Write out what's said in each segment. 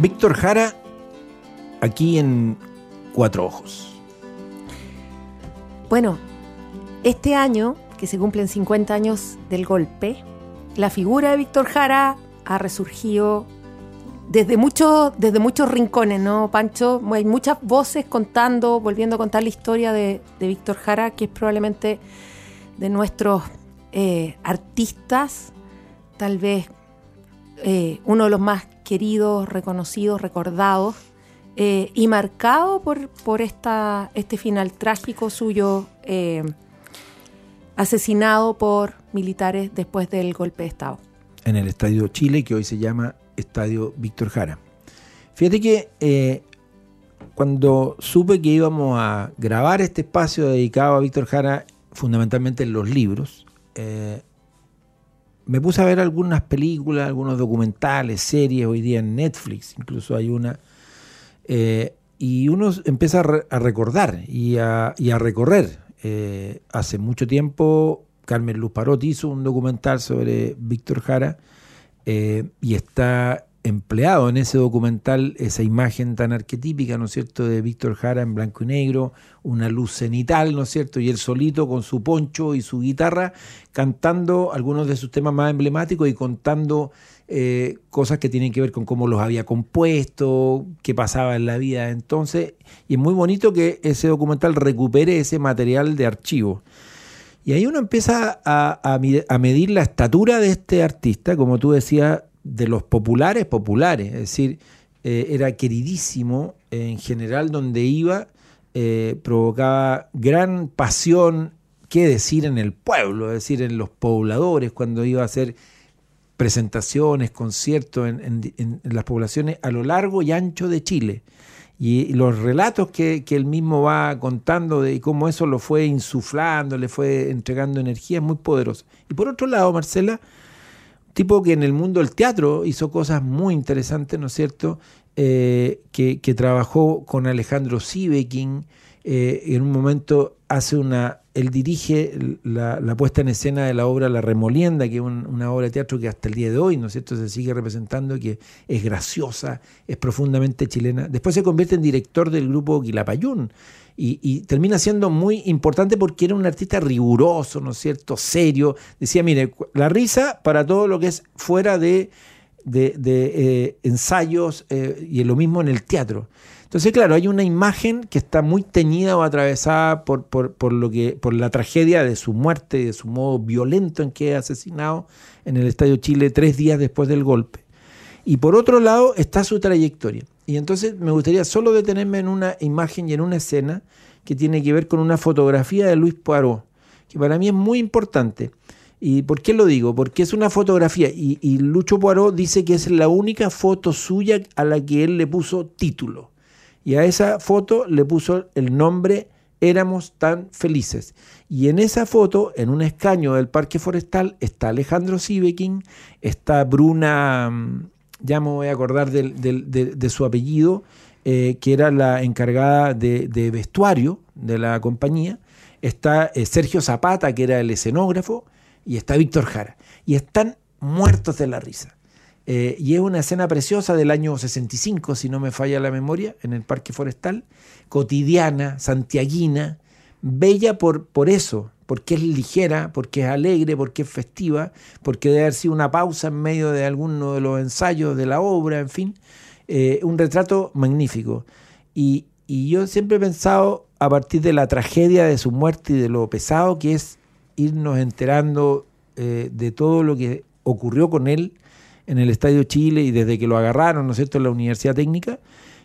Víctor Jara, aquí en Cuatro Ojos. Bueno, este año, que se cumplen 50 años del golpe, la figura de Víctor Jara ha resurgido desde, muchos desde muchos rincones, ¿no, Pancho? Hay muchas voces contando, volviendo a contar la historia de, de Víctor Jara, que es probablemente de nuestros eh, artistas, tal vez eh, uno de los más queridos, reconocidos, recordados eh, y marcado por, este final trágico suyo, eh, asesinado por militares después del golpe de Estado. En el Estadio Chile, que hoy se llama Estadio Víctor Jara. Fíjate que cuando supe que íbamos a grabar este espacio dedicado a Víctor Jara, fundamentalmente en los libros, me puse a ver algunas películas, algunos documentales, series, hoy día en Netflix, incluso hay una, eh, y uno empieza a, re- a recordar y a, recorrer. Eh, hace mucho tiempo Carmen Luz Parot hizo un documental sobre Víctor Jara eh, y está empleado en ese documental esa imagen tan arquetípica, ¿no es cierto?, de Víctor Jara en blanco y negro, una luz cenital, ¿no es cierto?, y él solito con su poncho y su guitarra cantando algunos de sus temas más emblemáticos y contando eh, cosas que tienen que ver con cómo los había compuesto, qué pasaba en la vida entonces, y es muy bonito que ese documental recupere ese material de archivo. Y ahí uno empieza a, a a medir la estatura de este artista, como tú decías, de los populares populares, es decir, eh, era queridísimo en general donde iba, eh, provocaba gran pasión, qué decir en el pueblo, es decir, en los pobladores, cuando iba a hacer presentaciones, conciertos en, en- en- las poblaciones a lo largo y ancho de Chile. Y los relatos que, que él mismo va contando de cómo eso lo fue insuflando, le fue entregando energía, es muy poderoso. Y por otro lado, Marcela, tipo que en el mundo del teatro hizo cosas muy interesantes, ¿no es cierto? Eh, que, que trabajó con Alejandro Sivekin, eh, en un momento hace una, él dirige la, puesta en escena de la obra La Remolienda, que es un- una obra de teatro que hasta el día de hoy, ¿no es cierto?, se sigue representando, que es graciosa, es profundamente chilena. Después se convierte en director del grupo Quilapayún y, y termina siendo muy importante porque era un artista riguroso, ¿no es cierto?, serio. Decía, mire, la risa para todo lo que es fuera de, eh, ensayos eh, y lo mismo en el teatro. Entonces, claro, hay una imagen que está muy teñida o atravesada por, por, lo que, por la tragedia de su muerte y de su modo violento en que es asesinado en el Estadio Chile tres días después del golpe. Y por otro lado está su trayectoria. Y entonces me gustaría solo detenerme en una imagen y en una escena que tiene que ver con una fotografía de Luis Poirot, que para mí es muy importante. ¿Y por qué lo digo? Porque es una fotografía y, y Lucho Poirot dice que es la única foto suya a la que él le puso título. Y a esa foto le puso el nombre Éramos tan felices. Y en esa foto, en un escaño del Parque Forestal, está Alejandro Sivekin, está Bruna, mm, ya me voy a acordar de, de su apellido, eh, que era la encargada de, de vestuario de la compañía, está eh, Sergio Zapata, que era el escenógrafo, y está Víctor Jara. Y están muertos de la risa. Eh, y es una escena preciosa del año 65, si no me falla la memoria, en el Parque Forestal, cotidiana, santiaguina, bella por, por eso, porque es ligera, porque es alegre, porque es festiva, porque debe haber sido una pausa en medio de alguno de los ensayos de la obra, en fin, eh, un retrato magnífico. Y, y yo siempre he pensado, a partir de la tragedia de su muerte y de lo pesado que es irnos enterando eh, de todo lo que ocurrió con él en el Estadio Chile y desde que lo agarraron, ¿no es cierto?, en la Universidad Técnica,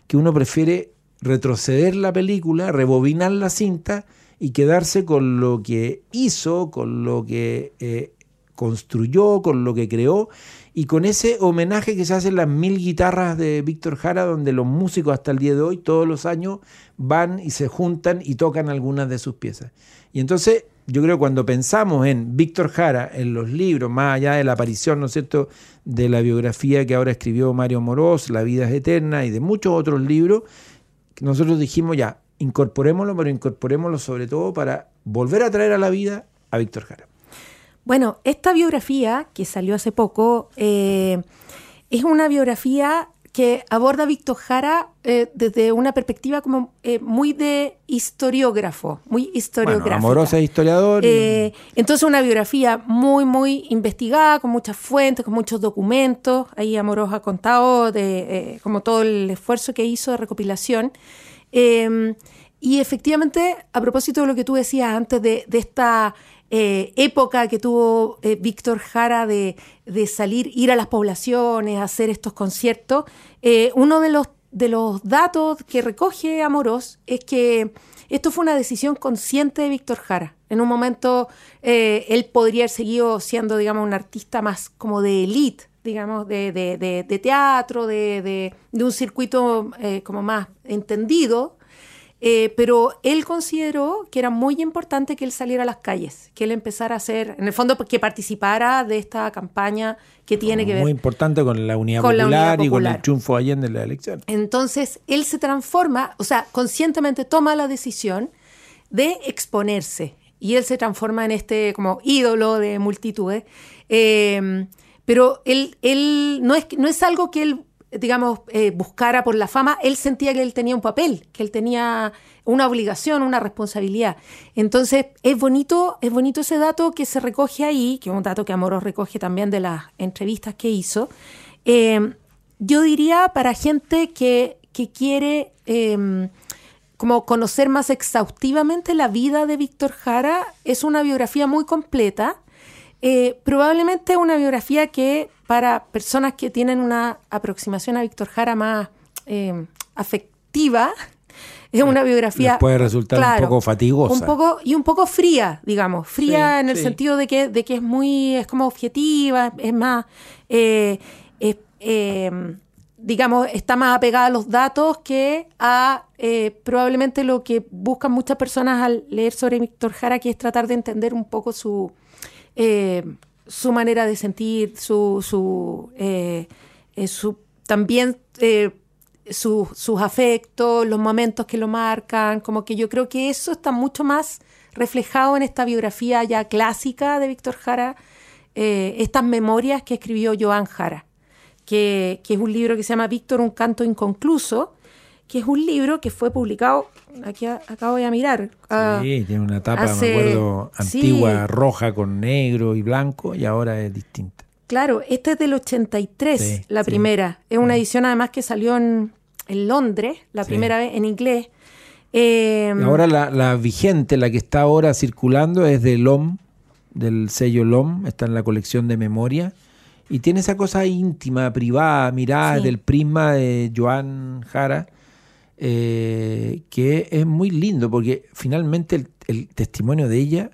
que uno prefiere retroceder la película, rebobinar la cinta y quedarse con lo que hizo, con lo que eh, construyó, con lo que creó y con ese homenaje que se hacen las mil guitarras de Víctor Jara, donde los músicos hasta el día de hoy, todos los años, van y se juntan y tocan algunas de sus piezas. Y entonces yo creo que cuando pensamos en Víctor Jara, en los libros, más allá de la aparición, ¿no es cierto?, de la biografía que ahora escribió Mario Morós, La vida es eterna y de muchos otros libros, nosotros dijimos ya, incorporémoslo, pero incorporémoslo sobre todo para volver a traer a la vida a Víctor Jara. Bueno, esta biografía que salió hace poco eh, es una biografía que aborda Víctor Jara eh, desde una perspectiva como eh, muy de historiógrafo, muy historiográfica. Bueno, amorosa historiador. Eh, entonces una biografía muy, muy investigada, con muchas fuentes, con muchos documentos. Ahí Amorós ha contado de como todo el esfuerzo que hizo de recopilación. y efectivamente, a propósito de lo que tú decías antes de, de esta eh, época que tuvo eh, Víctor Jara de, salir, ir a las poblaciones, hacer estos conciertos, eh, uno de los, de los datos que recoge Amorós es que esto fue una decisión consciente de Víctor Jara. En un momento él podría haber seguido siendo, digamos, un artista más como de élite, digamos, de, de, teatro, de, un circuito como más entendido, eh, pero él consideró que era muy importante que él saliera a las calles, que él empezara a hacer, en el fondo, que participara de esta campaña que tiene que ver. Muy importante con la unidad, popular, y con el triunfo Allende en la elección. Entonces, él se transforma, o sea, conscientemente toma la decisión de exponerse y él se transforma en este como ídolo de multitudes. Eh, pero él, él no, es, no es algo que él digamos, eh, buscara por la fama, él sentía que él tenía un papel, que él tenía una obligación, una responsabilidad. Entonces, es bonito, es bonito ese dato que se recoge ahí, que es un dato que Amorós recoge también de las entrevistas que hizo. Eh, yo diría para gente que, que quiere em, como conocer más exhaustivamente la vida de Víctor Jara, es una biografía muy completa. Eh, probablemente una biografía que para personas que tienen una aproximación a Víctor Jara más eh, afectiva, es una biografía. puede resultar un poco fatigosa. Un poco, y un poco fría, digamos. Fría en el sentido de que, de que es muy. es como objetiva, es más. Eh, eh, digamos, está más apegada a los datos que a probablemente lo que buscan muchas personas al leer sobre Víctor Jara, que es tratar de entender un poco su su manera de sentir, su, su, eh, eh, también eh, sus afectos, los momentos que lo marcan, como que yo creo que eso está mucho más reflejado en esta biografía ya clásica de Víctor Jara, estas memorias que escribió Joan Jara, que, que, es un libro que se llama Víctor, un canto inconcluso, que es un libro que fue publicado, aquí acabo de mirar. Ah, sí, tiene una tapa, me acuerdo, antigua, roja con negro y blanco, y ahora es distinta. Claro, este es del 83, la primera. Es una mm. edición además que salió en, Londres, la primera vez en inglés. Em, ahora la, la, vigente, la que está ahora circulando, es de LOM, del sello LOM, está en la colección de memoria. Y tiene esa cosa íntima, privada, mirada del prisma de Joan Jara eh, que es muy lindo porque finalmente el, testimonio de ella,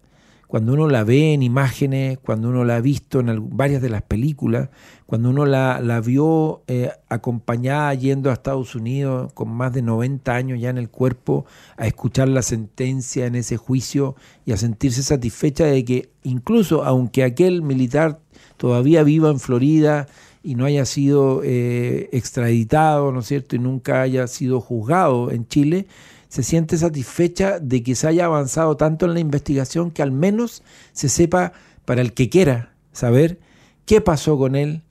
cuando uno la ve en imágenes, cuando uno la ha visto en varias de las películas, cuando uno la, vio eh, acompañada yendo a Estados Unidos con más de 90 años ya en el cuerpo, a escuchar la sentencia en ese juicio y a sentirse satisfecha de que incluso aunque aquel militar todavía viva en Florida, y no haya sido eh, extraditado, ¿no es cierto?, y nunca haya sido juzgado en Chile, se siente satisfecha de que se haya avanzado tanto en la investigación que al menos se sepa, para el que quiera saber, qué pasó con él,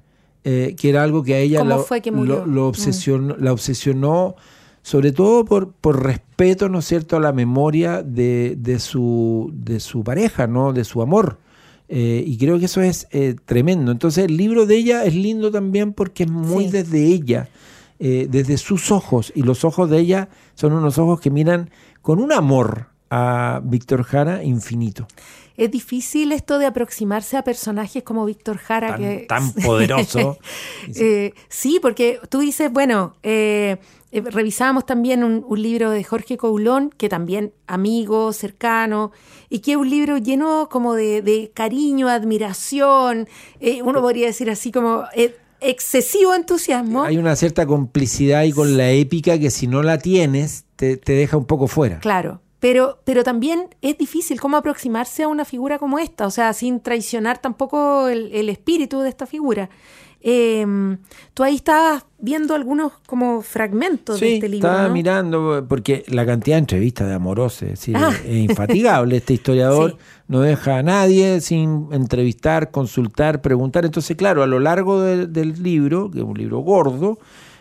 eh, que era algo que a ella lo, mm. obsesionó, la obsesionó, sobre todo por, por respeto, ¿no es cierto?, a la memoria de, de, su, de su pareja, ¿no?, de su amor. Eh, y creo que eso es eh, tremendo. Entonces el libro de ella es lindo también porque es muy desde ella, eh, desde sus ojos. Y los ojos de ella son unos ojos que miran con un amor a Víctor Jara infinito. Es difícil esto de aproximarse a personajes como Víctor Jara. Tan, que, tan poderoso. Eh, sí, porque tú dices, bueno, eh, eh, revisábamos también un, un libro de Jorge Coulón, que también amigo, cercano, y que es un libro lleno como de, de cariño, admiración, eh, uno podría decir así como eh, excesivo entusiasmo. Hay una cierta complicidad ahí con la épica que si no la tienes te, te deja un poco fuera. Claro, pero, pero también es difícil cómo aproximarse a una figura como esta, o sea, sin traicionar tampoco el, el espíritu de esta figura. Eh, tú ahí estabas viendo algunos como fragmentos de este libro. estaba ¿no? mirando, porque la cantidad de entrevistas de decir, Ah. es infatigable. Este historiador Sí. no deja a nadie sin entrevistar, consultar, preguntar. Entonces, claro, a lo largo de- del libro, que es un libro gordo,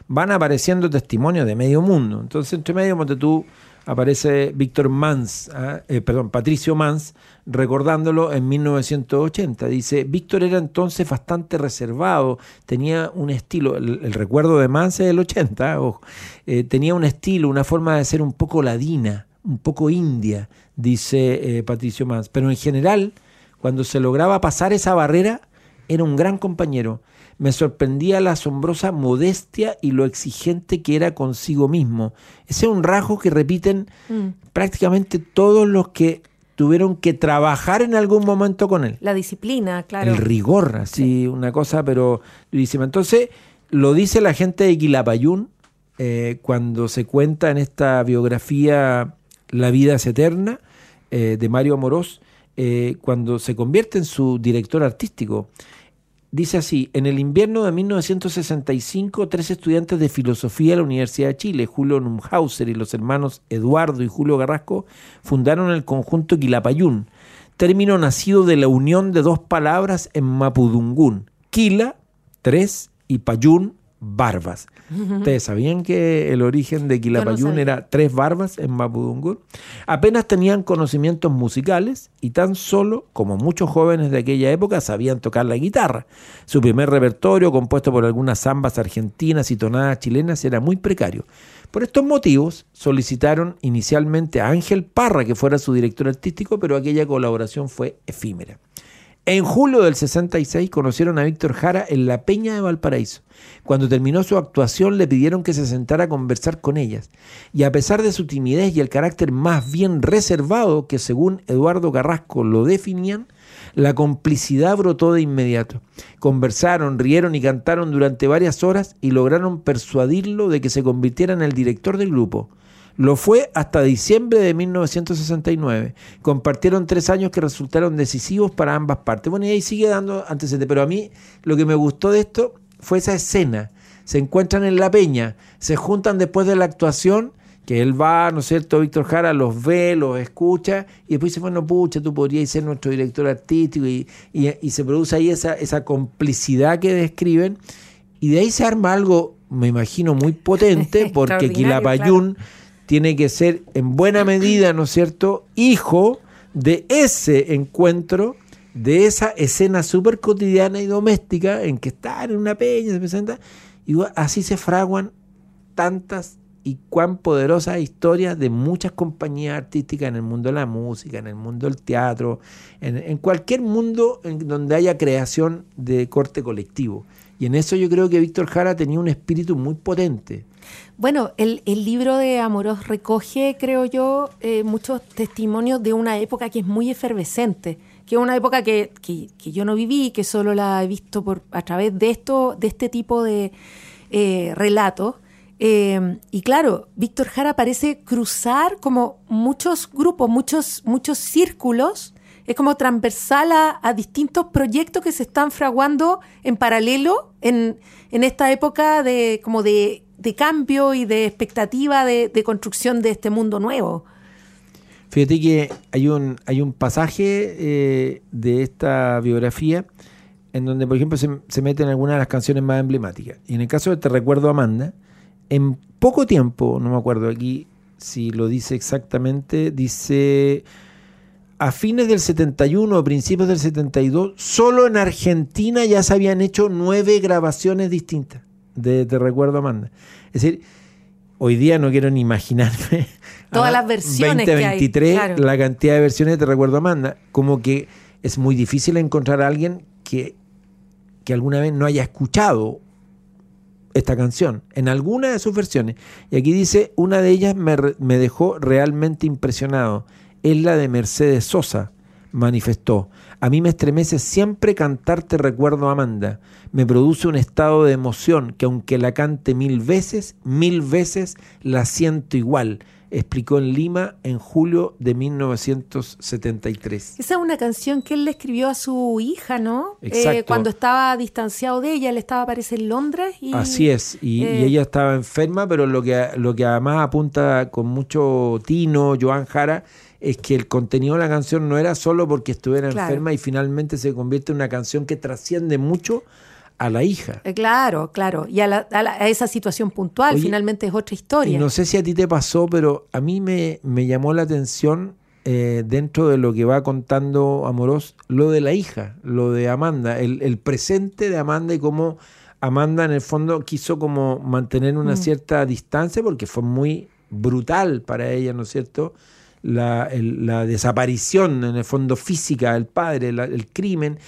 van apareciendo testimonios de medio mundo. Entonces, entre medio, tú, aparece Víctor Mans, ah, eh, perdón, Patricio Mans, recordándolo en 1980. Dice, Víctor era entonces bastante reservado, tenía un estilo, el, recuerdo de Mans es del 80, ojo, eh, tenía un estilo, una forma de ser un poco ladina, un poco india, dice eh, Patricio Mans. Pero en general, cuando se lograba pasar esa barrera, era un gran compañero. Me sorprendía la asombrosa modestia y lo exigente que era consigo mismo. Ese es un rasgo que repiten Mm. prácticamente todos los que tuvieron que trabajar en algún momento con él. La disciplina, claro. El rigor, así, una cosa, pero durísima. Entonces, lo dice la gente de Quilapayún eh, cuando se cuenta en esta biografía La vida es eterna eh, de Mario Amorós, eh, cuando se convierte en su director artístico. Dice así, en el invierno de 1965, tres estudiantes de filosofía de la Universidad de Chile, Julio Numhauser y los hermanos Eduardo y Julio Garrasco, fundaron el conjunto Quilapayún, término nacido de la unión de dos palabras en mapudungún, Quila, tres, y Payún, barbas. ¿Ustedes sabían que el origen de Quilapayún era tres barbas en mapudungún? Apenas tenían conocimientos musicales y tan solo, como muchos jóvenes de aquella época, sabían tocar la guitarra. Su primer repertorio, compuesto por algunas zambas argentinas y tonadas chilenas, era muy precario. Por estos motivos, solicitaron inicialmente a Ángel Parra que fuera su director artístico, pero aquella colaboración fue efímera. En julio del 66 conocieron a Víctor Jara en la Peña de Valparaíso. Cuando terminó su actuación le pidieron que se sentara a conversar con ellas. Y a pesar de su timidez y el carácter más bien reservado que según Eduardo Carrasco lo definían, la complicidad brotó de inmediato. Conversaron, rieron y cantaron durante varias horas y lograron persuadirlo de que se convirtiera en el director del grupo. Lo fue hasta diciembre de 1969. Compartieron tres años que resultaron decisivos para ambas partes. Bueno, y ahí sigue dando antecedentes. Pero a mí lo que me gustó de esto fue esa escena. Se encuentran en la peña, se juntan después de la actuación, que él va, ¿no es cierto? Víctor Jara los ve, los escucha, y después dice, bueno, pucha, tú podrías ser nuestro director artístico, y, y- y se produce ahí esa, esa complicidad que describen, y de ahí se arma algo, me imagino, muy potente, porque Quilapayún tiene que ser en buena medida, ¿no es cierto?, hijo de ese encuentro, de esa escena súper cotidiana y doméstica en que están en una peña, se presenta, y así se fraguan tantas y cuán poderosas historias de muchas compañías artísticas en el mundo de la música, en el mundo del teatro, en, en cualquier mundo en donde haya creación de corte colectivo. Y en eso yo creo que Víctor Jara tenía un espíritu muy potente. Bueno, el, el libro de Amorós recoge, creo yo, eh, muchos testimonios de una época que es muy efervescente, que es una época que, que- yo no viví, que solo la he visto por a través de esto, de este tipo de eh, relatos. Eh, y claro, Víctor Jara parece cruzar como muchos grupos, muchos, muchos círculos. Es como transversal a, a distintos proyectos que se están fraguando en paralelo en, en esta época de como de, de cambio y de expectativa de, construcción de este mundo nuevo. Fíjate que hay un, hay un pasaje eh, de esta biografía en donde, por ejemplo, se, se meten algunas de las canciones más emblemáticas. Y en el caso de Te Recuerdo Amanda, en poco tiempo, no me acuerdo aquí si lo dice exactamente, dice a fines del 71 o principios del 72, solo en Argentina ya se habían hecho nueve grabaciones distintas de Te Recuerdo Amanda. Es decir, hoy día no quiero ni imaginarme. Todas las versiones que hay, 2023, claro. la cantidad de versiones de Recuerdo a Amanda. Como que es muy difícil encontrar a alguien que, que alguna vez no haya escuchado esta canción en alguna de sus versiones. Y aquí dice, una de ellas me, me dejó realmente impresionado. Es la de Mercedes Sosa, manifestó. A mí me estremece siempre cantarte recuerdo Amanda. Me produce un estado de emoción que aunque la cante mil veces, mil veces la siento igual. Explicó en Lima en julio de 1973. Esa es una canción que él le escribió a su hija, ¿no? Eh, Exacto. cuando estaba distanciado de ella, él estaba, parece, en Londres. Y, Así es, y, y eh, ella estaba enferma, pero lo que, lo que además apunta con mucho tino, Joan Jara, es que el contenido de la canción no era solo porque estuviera Claro. enferma y finalmente se convierte en una canción que trasciende mucho a la hija. Eh, Claro, claro. Y a, la- a la- a esa situación puntual, Oye, finalmente es otra Y historia. no sé si a ti te pasó, pero a mí me, me llamó la atención eh, dentro de lo que va contando Amorós, lo de la hija, lo de Amanda, el, el presente de Amanda y cómo Amanda en el fondo quiso como mantener una Mm. cierta distancia porque fue muy brutal para ella, ¿no es cierto? La, desaparición en el fondo física del padre, el crimen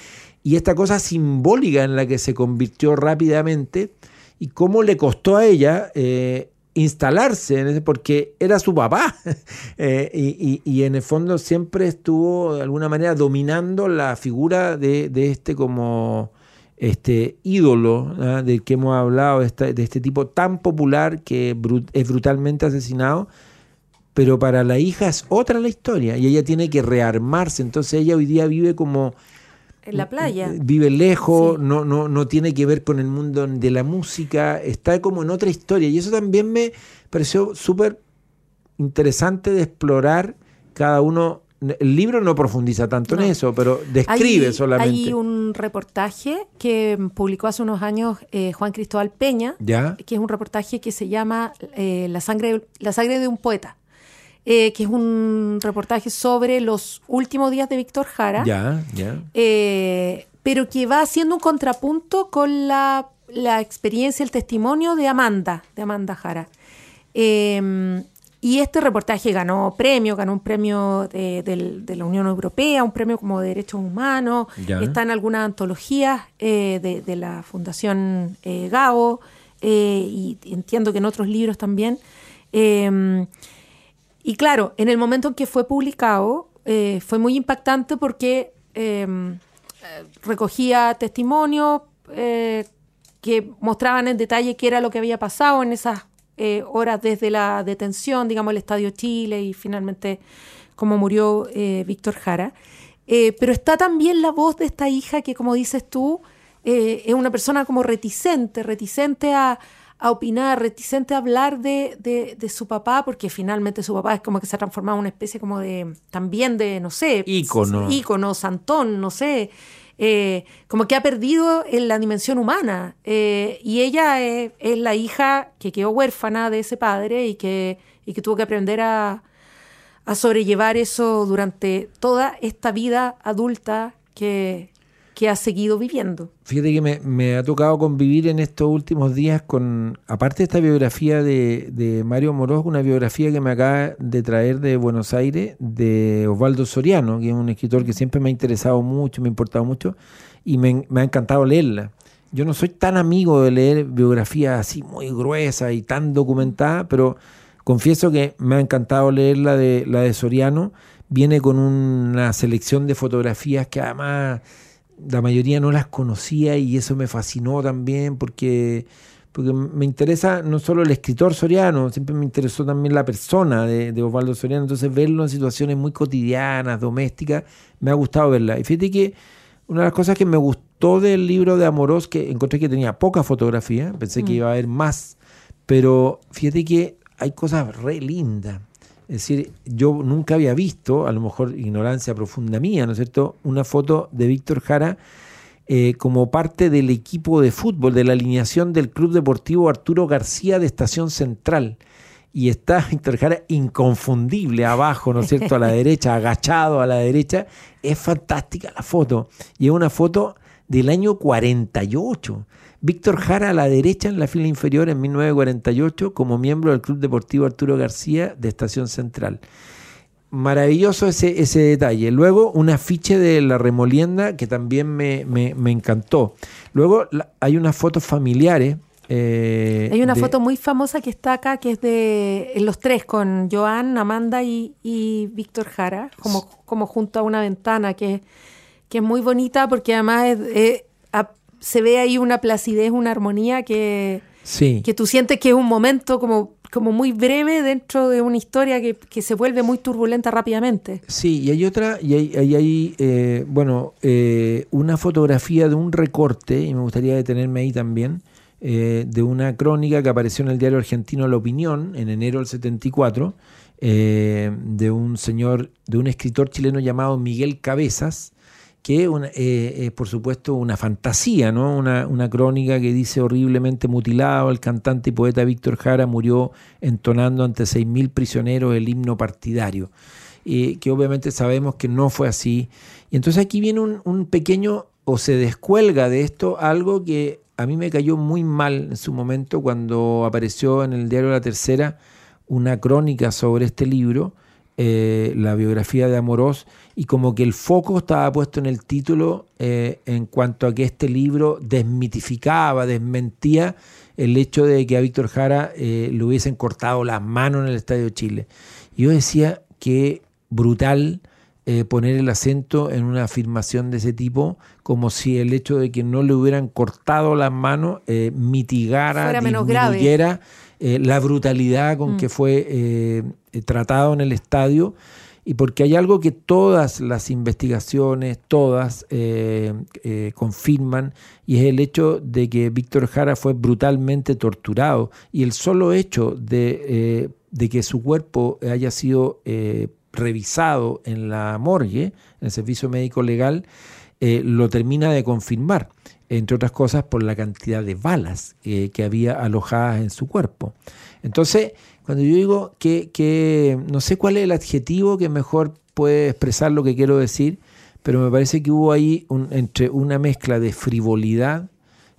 y esta cosa simbólica en la que se convirtió rápidamente y cómo le costó a ella eh, instalarse, en ese, porque era su papá Eh, y, en el fondo siempre estuvo de alguna manera dominando la figura de, este como este ídolo ¿ah? del que hemos hablado, de, este tipo tan popular que es brutalmente asesinado, pero para la hija es otra la historia y ella tiene que rearmarse, entonces ella hoy día vive como en la playa. vive lejos, Sí. no, no, no tiene que ver con el mundo de la música, está como en otra historia. Y eso también me pareció súper interesante de explorar cada uno. El libro no profundiza tanto No. en eso, pero describe hay, solamente. Hay un reportaje que publicó hace unos años eh, Juan Cristóbal Peña, ¿Ya? que es un reportaje que se llama eh, la, sangre, la sangre de un poeta, eh, que es un reportaje sobre los últimos días de Víctor Jara, Ya, ya. eh, pero que va haciendo un contrapunto con la, la experiencia, el testimonio de Amanda, de Amanda Jara. Eh, y este reportaje ganó premio, ganó un premio de, la Unión Europea, un premio como de derechos humanos, Ya. está en algunas antologías eh, de, de la Fundación eh, Gao, eh, y entiendo que en otros libros también. Y claro, en el momento en que fue publicado, eh, fue muy impactante porque eh, recogía testimonios eh, que mostraban en detalle qué era lo que había pasado en esas eh, horas desde la detención, digamos, el Estadio Chile y finalmente cómo murió Víctor Jara. Pero está también la voz de esta hija que, como dices tú, es una persona como reticente, reticente a, a opinar, reticente a hablar de, de- de su papá, porque finalmente su papá es como que se ha transformado en una especie como de, también de, no sé, Ícono. ícono, santón, no sé, eh, como que ha perdido en la dimensión humana. eh, y ella es, es la hija que quedó huérfana de ese padre y que, y que tuvo que aprender a, a sobrellevar eso durante toda esta vida adulta que, que ha seguido viviendo. Fíjate que me, ha tocado convivir en estos últimos días con, aparte de esta biografía de, de Mario Moroz, una biografía que me acaba de traer de Buenos Aires, de Osvaldo Soriano, que es un escritor que siempre me ha interesado mucho, me ha importado mucho, y me, me ha encantado leerla. Yo no soy tan amigo de leer biografías así muy gruesas y tan documentadas, pero confieso que me ha encantado leer la de, la de Soriano. Viene con una selección de fotografías que además la mayoría no las conocía y eso me fascinó también porque, porque me interesa no solo el escritor Soriano, siempre me interesó también la persona de, de Osvaldo Soriano, entonces verlo en situaciones muy cotidianas, domésticas, me ha gustado verla. Y fíjate que una de las cosas que me gustó del libro de Amorós, que encontré que tenía poca fotografía, pensé que Mm. iba a haber más, pero fíjate que hay cosas re lindas. Es decir, yo nunca había visto, a lo mejor ignorancia profunda mía, ¿no es cierto?, una foto de Víctor Jara eh, como parte del equipo de fútbol, de la alineación del Club Deportivo Arturo García de Estación Central. Y está Víctor Jara inconfundible abajo, ¿no es cierto?, a la derecha, agachado a la derecha. Es fantástica la foto. Y es una foto del año 48. Víctor Jara a la derecha en la fila inferior en 1948 como miembro del Club Deportivo Arturo García de Estación Central. Maravilloso ese, ese detalle. Luego un afiche de la remolienda que también me, me- me encantó. Luego la- hay unas fotos familiares. eh, Hay una de- foto muy famosa que está acá, que es de los tres, con Joan, Amanda y, y Víctor Jara, como, como junto a una ventana, que, que es muy bonita porque además es- es- a- se ve ahí una placidez, una armonía que, Sí. que tú sientes que es un momento como, como muy breve dentro de una historia que, que se vuelve muy turbulenta rápidamente. Sí, y hay otra, y hay, hay, hay, eh, bueno, eh, una fotografía de un recorte, y me gustaría detenerme ahí también, eh, de una crónica que apareció en el diario argentino La Opinión en enero del 74, eh, de un señor, de un escritor chileno llamado Miguel Cabezas, que una- eh, es por supuesto una fantasía, ¿no? Una, una crónica que dice horriblemente mutilado, el cantante y poeta Víctor Jara murió entonando ante 6.000 prisioneros el himno partidario eh, que obviamente sabemos que no fue así. Y entonces aquí viene un, un pequeño, o se descuelga de esto, algo que a mí me cayó muy mal en su momento cuando apareció en el diario La Tercera una crónica sobre este libro, eh, la biografía de Amorós, y como que el foco estaba puesto en el título eh, en cuanto a que este libro desmitificaba, desmentía el hecho de que a Víctor Jara eh, le hubiesen cortado las manos en el Estadio Chile. Y yo decía que brutal eh, poner el acento en una afirmación de ese tipo, como si el hecho de que no le hubieran cortado las manos mitigara, Fuera menos grave. disminuyera la brutalidad con Mm. que fue tratado en el estadio. Y porque hay algo que todas las investigaciones, todas eh, eh, confirman, y es el hecho de que Víctor Jara fue brutalmente torturado. Y el solo hecho de, eh, de que su cuerpo haya sido revisado en la morgue, en el servicio médico legal, lo termina de confirmar, entre otras cosas por la cantidad de balas que había alojadas en su cuerpo. Entonces, cuando yo digo que, que no sé cuál es el adjetivo que mejor puede expresar lo que quiero decir, pero me parece que hubo ahí un- entre una mezcla de frivolidad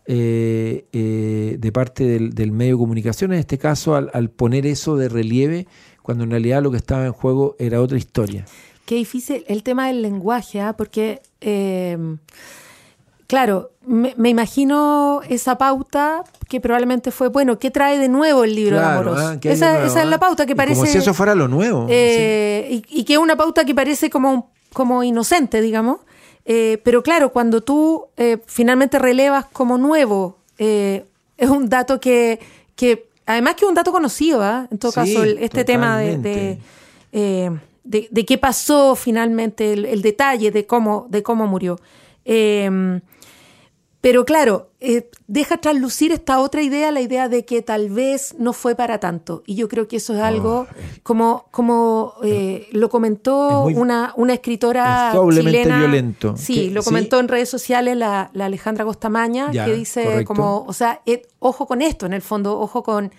eh, eh, de parte del, medio de comunicación, en este caso al, al poner eso de relieve, cuando en realidad lo que estaba en juego era otra historia. Qué difícil el tema del lenguaje, ¿ah? porque, eh, claro, me, me imagino esa pauta que probablemente fue, bueno, ¿qué trae de nuevo el libro Claro, de Amorós? ah, ¿qué hay de esa, nuevo, esa es ah? la pauta que Y parece... Como si eso fuera lo nuevo. eh, y, y que es una pauta que parece como, como inocente, digamos. Eh, pero claro, cuando tú eh, finalmente relevas como nuevo, eh, es un dato que, que, además que es un dato conocido, ¿ah? en todo Sí, caso, el- este tema de, de, de- de qué pasó finalmente, el, el detalle de cómo, de cómo murió. Eh, pero claro, eh, deja traslucir esta otra idea, la idea de que tal vez no fue para tanto. Y yo creo que eso es algo, como, como eh, lo comentó muy- una, una escritora es doblemente chilena. violento. Sí, lo sí. comentó en redes sociales la, la Alejandra Costamaña, Ya, que dice correcto. como, o sea, eh, ojo con esto, en el fondo, ojo con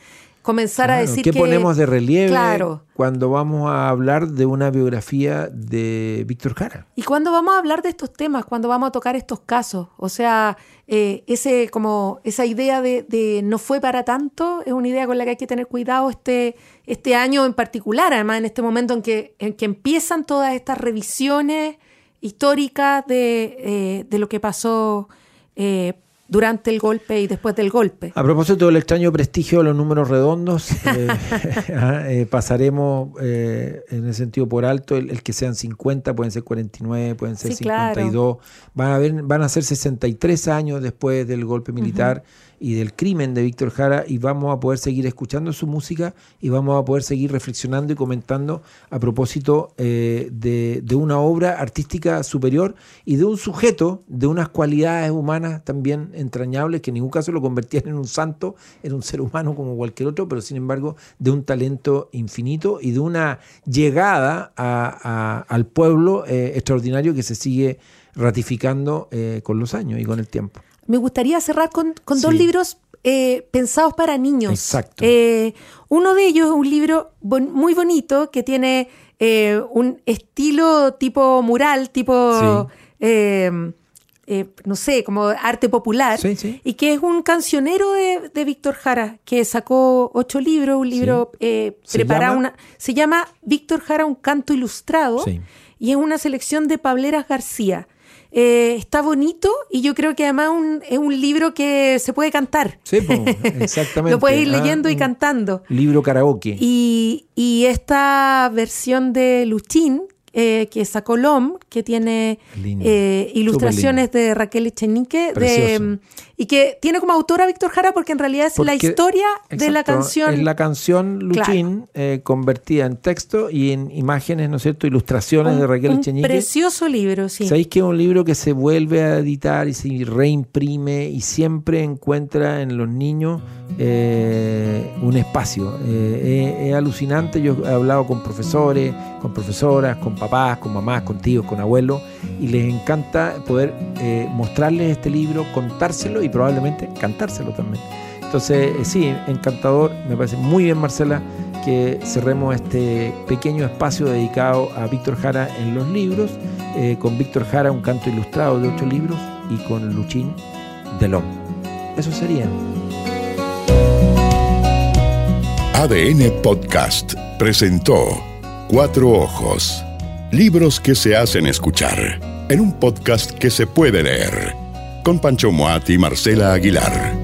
comenzar a Claro, decir ¿Qué que... ponemos de relieve Claro. cuando vamos a hablar de una biografía de Víctor Jara? ¿Y cuándo vamos a hablar de estos temas? ¿Cuándo vamos a tocar estos casos? O sea, eh, ese, como, esa idea de, de no fue para tanto es una idea con la que hay que tener cuidado este, este año en particular, además en este momento en que, en que empiezan todas estas revisiones históricas de, eh, de lo que pasó eh, durante el golpe y después del golpe. A propósito del extraño prestigio de los números redondos, eh, ah, eh, pasaremos eh, en ese sentido por alto el, el que sean 50, pueden ser 49, pueden ser Sí, claro. 52, van a, ver, van a ser 63 años después del golpe militar y del crimen de Víctor Jara y vamos a poder seguir escuchando su música y vamos a poder seguir reflexionando y comentando a propósito eh, de, de una obra artística superior y de un sujeto de unas cualidades humanas también entrañables que en ningún caso lo convertían en un santo, era un ser humano como cualquier otro, pero sin embargo de un talento infinito y de una llegada a- a- al pueblo eh, extraordinario que se sigue ratificando eh, con los años y con el tiempo. Me gustaría cerrar con, con dos libros eh, pensados para niños. Exacto. Eh, uno de ellos es un libro bon- muy bonito que tiene eh, un estilo tipo mural, tipo Sí. Eh, eh, no sé, como arte popular, Sí, sí. y que es un cancionero de, de Víctor Jara, que sacó ocho libros, un libro eh, ¿Se preparado, llama? una, se llama Víctor Jara, un canto ilustrado, Sí. y es una selección de Pableras García. Eh, está bonito y yo creo que además un- es un libro que se puede cantar. Sí, exactamente. Lo puedes ir Ah, leyendo y cantando. Libro karaoke. Y, y esta versión de Luchín, eh, que sacó LOM, que tiene eh, ilustraciones de Raquel Echenique, de. Y que tiene como autora Víctor Jara, porque en realidad es la historia de la canción. Es la canción Luchín eh, convertida en texto y en imágenes, ¿no es cierto? Ilustraciones un, de Raquel un precioso libro, sí. Sabéis que es un libro que se vuelve a editar y se reimprime y siempre encuentra en los niños eh, un espacio. Eh, es, es alucinante. Yo he hablado con profesores, con profesoras, con papás, con mamás, con tíos, con abuelos y les encanta poder mostrarles este libro, contárselo y probablemente cantárselo también. Entonces, eh, sí, encantador. Me parece muy bien, Marcela, que cerremos este pequeño espacio dedicado a Víctor Jara en los libros, eh, con Víctor Jara, un canto ilustrado de ocho libros, y con Luchín Delón. Eso sería. ADN Podcast presentó Cuatro Ojos. Libros que se hacen escuchar. En un podcast que se puede leer. Con Pancho Moat y Marcela Aguilar.